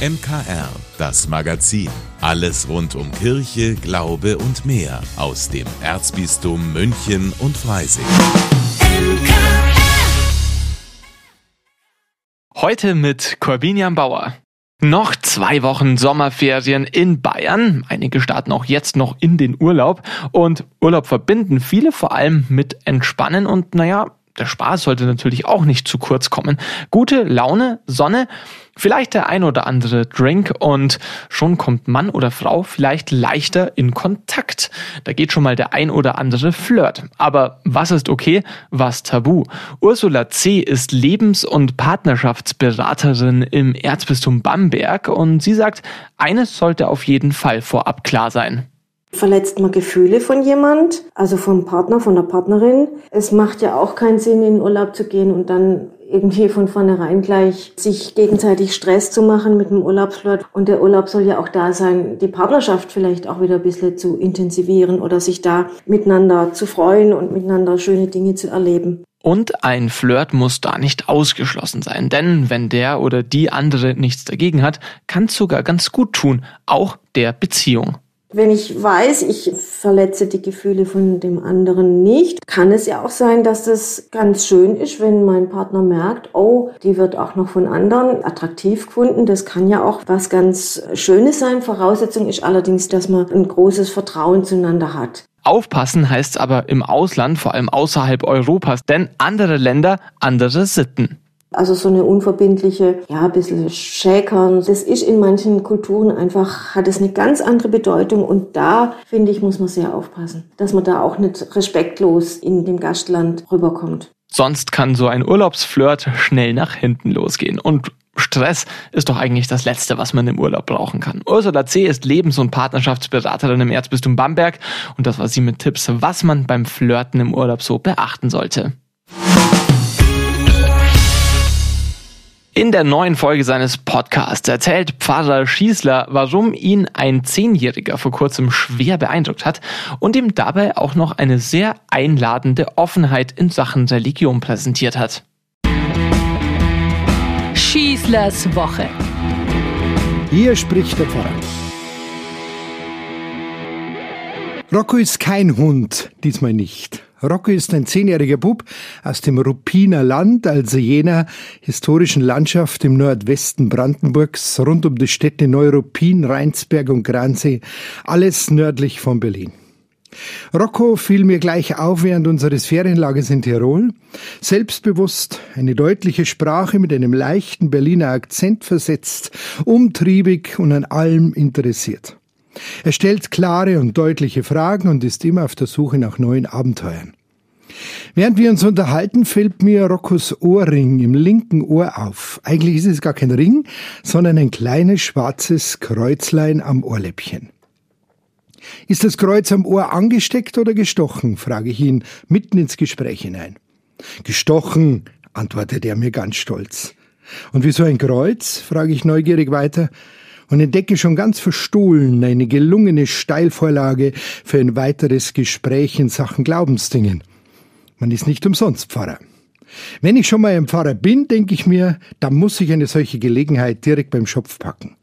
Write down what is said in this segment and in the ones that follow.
MKR, das Magazin. Alles rund um Kirche, Glaube und mehr aus dem Erzbistum München und Freising. Heute mit Corbinian Bauer. Noch zwei Wochen Sommerferien in Bayern. Einige starten auch jetzt noch in den Urlaub. Und Urlaub verbinden viele vor allem mit Entspannen und naja, der Spaß sollte natürlich auch nicht zu kurz kommen. Gute Laune, Sonne, vielleicht der ein oder andere Drink und schon kommt Mann oder Frau vielleicht leichter in Kontakt. Da geht schon mal der ein oder andere Flirt. Aber was ist okay, was tabu? Ursula C. ist Lebens- und Partnerschaftsberaterin im Erzbistum Bamberg und sie sagt, eines sollte auf jeden Fall vorab klar sein. Verletzt man Gefühle von jemand, also vom Partner, von der Partnerin. Es macht ja auch keinen Sinn, in den Urlaub zu gehen und dann irgendwie von vornherein gleich sich gegenseitig Stress zu machen mit dem Urlaubsflirt. Und der Urlaub soll ja auch da sein, die Partnerschaft vielleicht auch wieder ein bisschen zu intensivieren oder sich da miteinander zu freuen und miteinander schöne Dinge zu erleben. Und ein Flirt muss da nicht ausgeschlossen sein, denn wenn der oder die andere nichts dagegen hat, kann es sogar ganz gut tun, auch der Beziehung. Wenn ich weiß, ich verletze die Gefühle von dem anderen nicht, kann es ja auch sein, dass es ganz schön ist, wenn mein Partner merkt, oh, die wird auch noch von anderen attraktiv gefunden. Das kann ja auch was ganz Schönes sein. Voraussetzung ist allerdings, dass man ein großes Vertrauen zueinander hat. Aufpassen heißt aber im Ausland, vor allem außerhalb Europas, denn andere Länder, andere Sitten. Also so eine unverbindliche, ja, ein bisschen Schäkern. Das ist in manchen Kulturen einfach, hat es eine ganz andere Bedeutung. Und da, finde ich, muss man sehr aufpassen, dass man da auch nicht respektlos in dem Gastland rüberkommt. Sonst kann so ein Urlaubsflirt schnell nach hinten losgehen. Und Stress ist doch eigentlich das Letzte, was man im Urlaub brauchen kann. Ursula C. ist Lebens- und Partnerschaftsberaterin im Erzbistum Bamberg und das war sie mit Tipps, was man beim Flirten im Urlaub so beachten sollte. In der neuen Folge seines Podcasts erzählt Pfarrer Schießler, warum ihn ein Zehnjähriger vor kurzem schwer beeindruckt hat und ihm dabei auch noch eine sehr einladende Offenheit in Sachen Religion präsentiert hat. Schießlers Woche. Hier spricht der Pfarrer. Rocco ist kein Hund, diesmal nicht. Rocco ist ein zehnjähriger Bub aus dem Ruppiner Land, also jener historischen Landschaft im Nordwesten Brandenburgs, rund um die Städte Neuruppin, Rheinsberg und Gransee, alles nördlich von Berlin. Rocco fiel mir gleich auf während unseres Ferienlagers in Tirol. Selbstbewusst, eine deutliche Sprache mit einem leichten Berliner Akzent versetzt, umtriebig und an allem interessiert. Er stellt klare und deutliche Fragen und ist immer auf der Suche nach neuen Abenteuern. Während wir uns unterhalten, fällt mir Roccos Ohrring im linken Ohr auf. Eigentlich ist es gar kein Ring, sondern ein kleines schwarzes Kreuzlein am Ohrläppchen. Ist das Kreuz am Ohr angesteckt oder gestochen? frage ich ihn mitten ins Gespräch hinein. Gestochen, antwortet er mir ganz stolz. Und wieso ein Kreuz? frage ich neugierig weiter und entdecke schon ganz verstohlen eine gelungene Steilvorlage für ein weiteres Gespräch in Sachen Glaubensdingen. Man ist nicht umsonst Pfarrer. Wenn ich schon mal ein Pfarrer bin, denke ich mir, dann muss ich eine solche Gelegenheit direkt beim Schopf packen.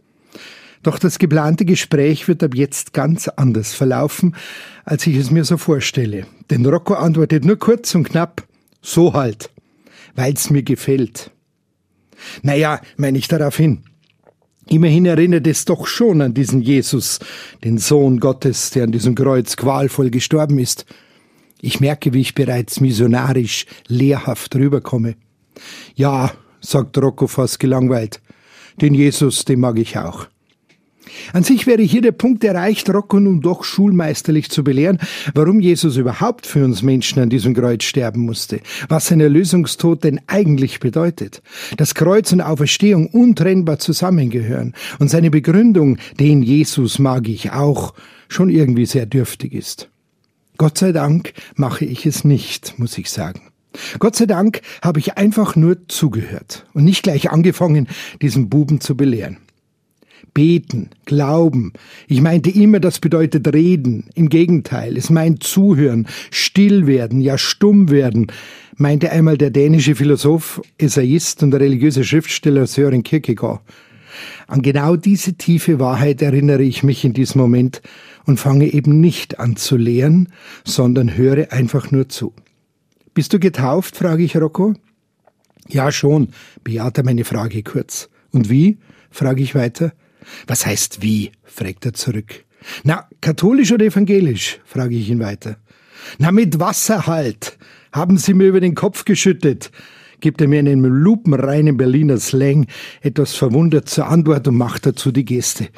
Doch das geplante Gespräch wird ab jetzt ganz anders verlaufen, als ich es mir so vorstelle. Denn Rocco antwortet nur kurz und knapp, so halt, weil's mir gefällt. Naja, meine ich darauf hin. Immerhin erinnert es doch schon an diesen Jesus, den Sohn Gottes, der an diesem Kreuz qualvoll gestorben ist. Ich merke, wie ich bereits missionarisch lehrhaft rüberkomme. Ja, sagt Rocco fast gelangweilt, den Jesus, den mag ich auch. An sich wäre hier der Punkt erreicht, Rocco nun doch schulmeisterlich zu belehren, warum Jesus überhaupt für uns Menschen an diesem Kreuz sterben musste, was sein Erlösungstod denn eigentlich bedeutet, dass Kreuz und Auferstehung untrennbar zusammengehören und seine Begründung, den Jesus mag ich auch, schon irgendwie sehr dürftig ist. Gott sei Dank mache ich es nicht, muss ich sagen. Gott sei Dank habe ich einfach nur zugehört und nicht gleich angefangen, diesen Buben zu belehren. Beten, Glauben. Ich meinte immer, das bedeutet reden. Im Gegenteil, es meint zuhören, still werden, ja stumm werden, meinte einmal der dänische Philosoph, Essayist und religiöse Schriftsteller Søren Kierkegaard. An genau diese tiefe Wahrheit erinnere ich mich in diesem Moment und fange eben nicht an zu lehren, sondern höre einfach nur zu. Bist du getauft? frage ich Rocco. Ja, schon, bejaht er meine Frage kurz. Und wie? frage ich weiter. Was heißt wie? fragt er zurück. Na, katholisch oder evangelisch? frage ich ihn weiter. Na, mit Wasser halt. Haben Sie mir über den Kopf geschüttet, gibt er mir in einem lupenreinen Berliner Slang etwas verwundert zur Antwort und macht dazu die Geste.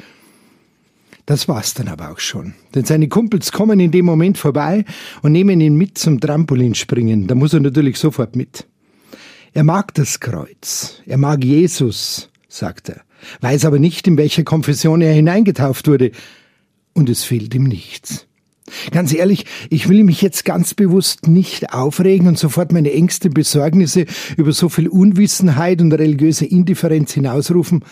Das war's dann aber auch schon. Denn seine Kumpels kommen in dem Moment vorbei und nehmen ihn mit zum Trampolinspringen. Da muss er natürlich sofort mit. Er mag das Kreuz. Er mag Jesus, sagt er. Weiß aber nicht, in welcher Konfession er hineingetauft wurde. Und es fehlt ihm nichts. Ganz ehrlich, ich will mich jetzt ganz bewusst nicht aufregen und sofort meine Ängste, Besorgnisse über so viel Unwissenheit und religiöse Indifferenz hinausrufen.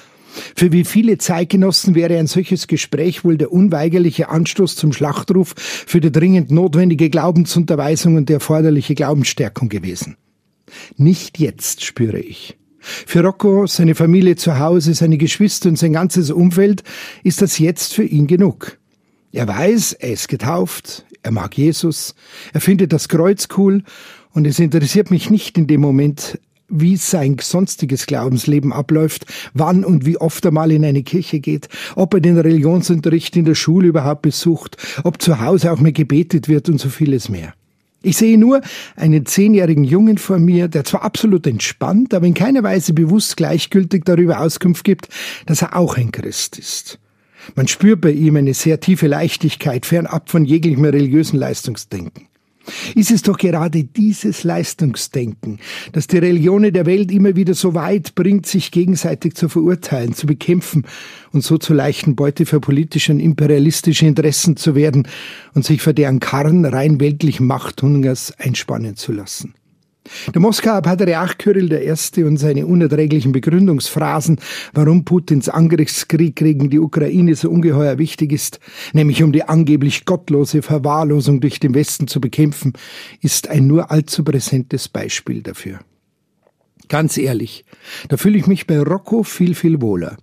Für wie viele Zeitgenossen wäre ein solches Gespräch wohl der unweigerliche Anstoß zum Schlachtruf für die dringend notwendige Glaubensunterweisung und die erforderliche Glaubensstärkung gewesen. Nicht jetzt, spüre ich. Für Rocco, seine Familie zu Hause, seine Geschwister und sein ganzes Umfeld ist das jetzt für ihn genug. Er weiß, er ist getauft, er mag Jesus, er findet das Kreuz cool und es interessiert mich nicht in dem Moment, wie sein sonstiges Glaubensleben abläuft, wann und wie oft er mal in eine Kirche geht, ob er den Religionsunterricht in der Schule überhaupt besucht, ob zu Hause auch mehr gebetet wird und so vieles mehr. Ich sehe nur einen zehnjährigen Jungen vor mir, der zwar absolut entspannt, aber in keiner Weise bewusst gleichgültig darüber Auskunft gibt, dass er auch ein Christ ist. Man spürt bei ihm eine sehr tiefe Leichtigkeit, fernab von jeglichem religiösen Leistungsdenken. Ist es doch gerade dieses Leistungsdenken, das die Religionen der Welt immer wieder so weit bringt, sich gegenseitig zu verurteilen, zu bekämpfen und so zu leichten Beute für politische und imperialistische Interessen zu werden und sich für deren Karren rein weltlichen Machthungers einspannen zu lassen. Der Moskauer Patriarch Kyrill I. und seine unerträglichen Begründungsphrasen, warum Putins Angriffskrieg gegen die Ukraine so ungeheuer wichtig ist, nämlich um die angeblich gottlose Verwahrlosung durch den Westen zu bekämpfen, ist ein nur allzu präsentes Beispiel dafür. Ganz ehrlich, da fühle ich mich bei Rocco viel, viel wohler.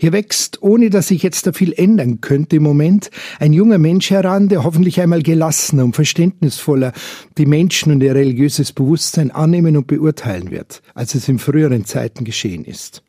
Hier wächst, ohne dass sich jetzt da viel ändern könnte im Moment, ein junger Mensch heran, der hoffentlich einmal gelassener und verständnisvoller die Menschen und ihr religiöses Bewusstsein annehmen und beurteilen wird, als es in früheren Zeiten geschehen ist.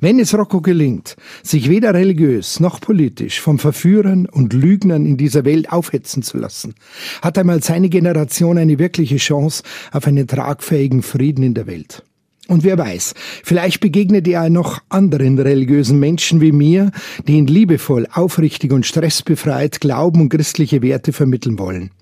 Wenn es Rocco gelingt, sich weder religiös noch politisch vom Verführern und Lügnern in dieser Welt aufhetzen zu lassen, hat einmal seine Generation eine wirkliche Chance auf einen tragfähigen Frieden in der Welt. Und wer weiß, vielleicht begegnet er noch anderen religiösen Menschen wie mir, die ihn liebevoll, aufrichtig und stressbefreit Glauben und christliche Werte vermitteln wollen.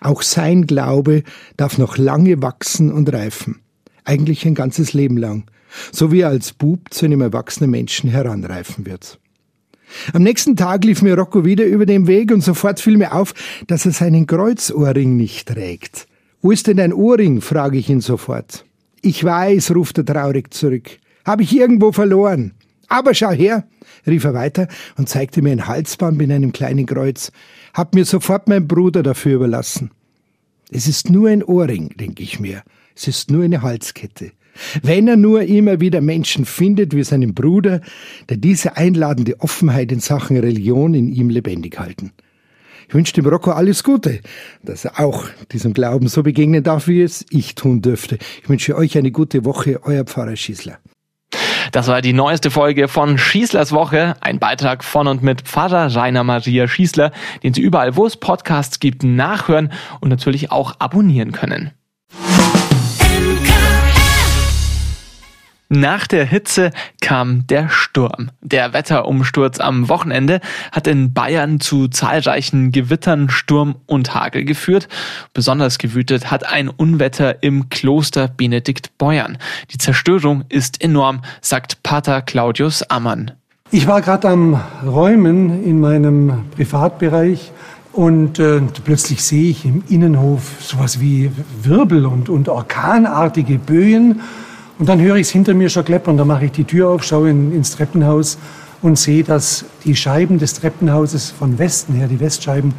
Auch sein Glaube darf noch lange wachsen und reifen. Eigentlich ein ganzes Leben lang. So wie er als Bub zu einem erwachsenen Menschen heranreifen wird. Am nächsten Tag lief mir Rocco wieder über den Weg und sofort fiel mir auf, dass er seinen Kreuzohrring nicht trägt. Wo ist denn dein Ohrring? frage ich ihn sofort. Ich weiß, ruft er traurig zurück. Habe ich irgendwo verloren. Aber schau her, rief er weiter und zeigte mir ein Halsband mit einem kleinen Kreuz. Hab mir sofort mein Bruder dafür überlassen. Es ist nur ein Ohrring, denke ich mir. Es ist nur eine Halskette. Wenn er nur immer wieder Menschen findet wie seinen Bruder, der diese einladende Offenheit in Sachen Religion in ihm lebendig halten. Ich wünsche dem Rocco alles Gute, dass er auch diesem Glauben so begegnen darf, wie es ich tun dürfte. Ich wünsche euch eine gute Woche, euer Pfarrer Schießler. Das war die neueste Folge von Schießlers Woche, ein Beitrag von und mit Pfarrer Rainer Maria Schießler, den Sie überall, wo es Podcasts gibt, nachhören und natürlich auch abonnieren können. Nach der Hitze kam der Sturm. Der Wetterumsturz am Wochenende hat in Bayern zu zahlreichen Gewittern, Sturm und Hagel geführt. Besonders gewütet hat ein Unwetter im Kloster Benedikt Beuern. Die Zerstörung ist enorm, sagt Pater Claudius Ammann. Ich war gerade am Räumen in meinem Privatbereich und äh, plötzlich sehe ich im Innenhof sowas wie Wirbel und, und orkanartige Böen. Und dann höre ich es hinter mir schon kleppern. Da mache ich die Tür auf, schaue in, ins Treppenhaus und sehe, dass die Scheiben des Treppenhauses von Westen her, die Westscheiben,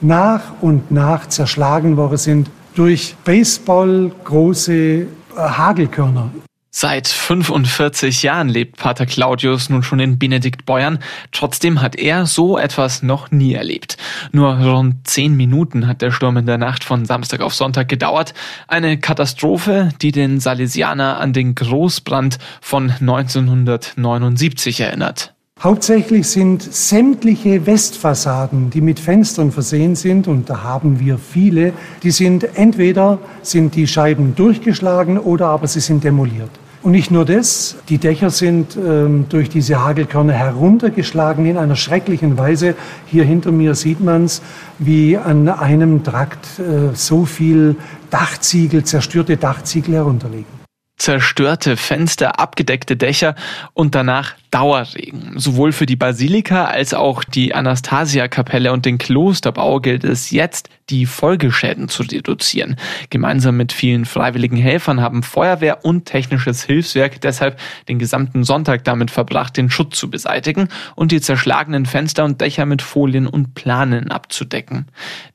nach und nach zerschlagen worden sind durch Baseball große äh, Hagelkörner. Seit 45 Jahren lebt Pater Claudius nun schon in Benediktbeuern. Trotzdem hat er so etwas noch nie erlebt. Nur rund zehn Minuten hat der Sturm in der Nacht von Samstag auf Sonntag gedauert. Eine Katastrophe, die den Salesianer an den Großbrand von 1979 erinnert. Hauptsächlich sind sämtliche Westfassaden, die mit Fenstern versehen sind, und da haben wir viele, die sind entweder sind die Scheiben durchgeschlagen oder aber sie sind demoliert. Und nicht nur das, die Dächer sind ähm, durch diese Hagelkörner heruntergeschlagen in einer schrecklichen Weise. Hier hinter mir sieht man es, wie an einem Trakt äh, so viel Dachziegel, zerstörte Dachziegel herunterliegen zerstörte Fenster, abgedeckte Dächer und danach Dauerregen. Sowohl für die Basilika als auch die Anastasia-Kapelle und den Klosterbau gilt es jetzt, die Folgeschäden zu reduzieren. Gemeinsam mit vielen freiwilligen Helfern haben Feuerwehr und technisches Hilfswerk deshalb den gesamten Sonntag damit verbracht, den Schutt zu beseitigen und die zerschlagenen Fenster und Dächer mit Folien und Planen abzudecken.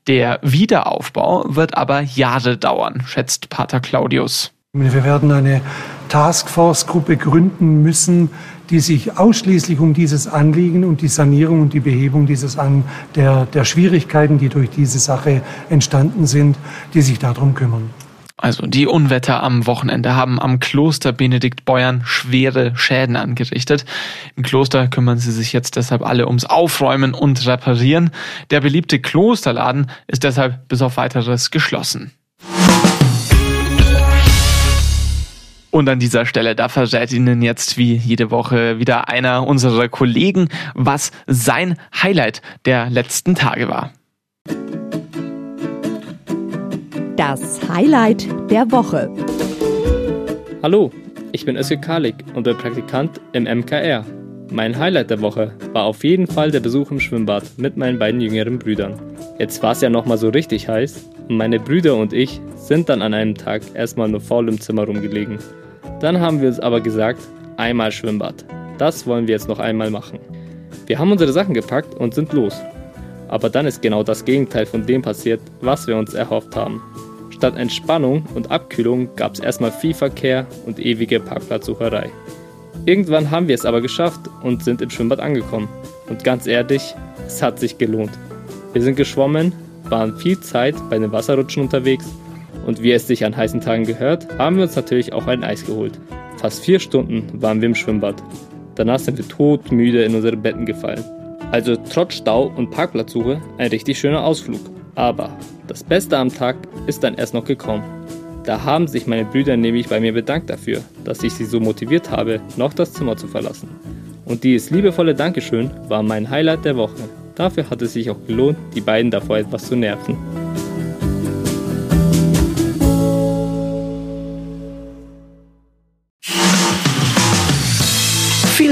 Der Wiederaufbau wird aber Jahre dauern, schätzt Pater Claudius. Wir werden eine Taskforce-Gruppe gründen müssen, die sich ausschließlich um dieses Anliegen und die Sanierung und die Behebung dieses an der, der Schwierigkeiten, die durch diese Sache entstanden sind, die sich darum kümmern. Also die Unwetter am Wochenende haben am Kloster Benedikt Beuern schwere Schäden angerichtet. Im Kloster kümmern sie sich jetzt deshalb alle ums Aufräumen und Reparieren. Der beliebte Klosterladen ist deshalb bis auf weiteres geschlossen. Und an dieser Stelle, da verrät Ihnen jetzt wie jede Woche wieder einer unserer Kollegen, was sein Highlight der letzten Tage war. Das Highlight der Woche. Hallo, ich bin Özge Kalik und bin Praktikant im MKR. Mein Highlight der Woche war auf jeden Fall der Besuch im Schwimmbad mit meinen beiden jüngeren Brüdern. Jetzt war es ja nochmal so richtig heiß und meine Brüder und ich sind dann an einem Tag erstmal nur faul im Zimmer rumgelegen. Dann haben wir uns aber gesagt, einmal Schwimmbad. Das wollen wir jetzt noch einmal machen. Wir haben unsere Sachen gepackt und sind los. Aber dann ist genau das Gegenteil von dem passiert, was wir uns erhofft haben. Statt Entspannung und Abkühlung gab es erstmal viel Verkehr und ewige Parkplatzsucherei. Irgendwann haben wir es aber geschafft und sind im Schwimmbad angekommen. Und ganz ehrlich, es hat sich gelohnt. Wir sind geschwommen, waren viel Zeit bei den Wasserrutschen unterwegs und wie es sich an heißen Tagen gehört, haben wir uns natürlich auch ein Eis geholt. Fast vier Stunden waren wir im Schwimmbad. Danach sind wir todmüde in unsere Betten gefallen. Also trotz Stau und Parkplatzsuche ein richtig schöner Ausflug. Aber das Beste am Tag ist dann erst noch gekommen. Da haben sich meine Brüder nämlich bei mir bedankt dafür, dass ich sie so motiviert habe, noch das Zimmer zu verlassen. Und dieses liebevolle Dankeschön war mein Highlight der Woche. Dafür hat es sich auch gelohnt, die beiden davor etwas zu nerven.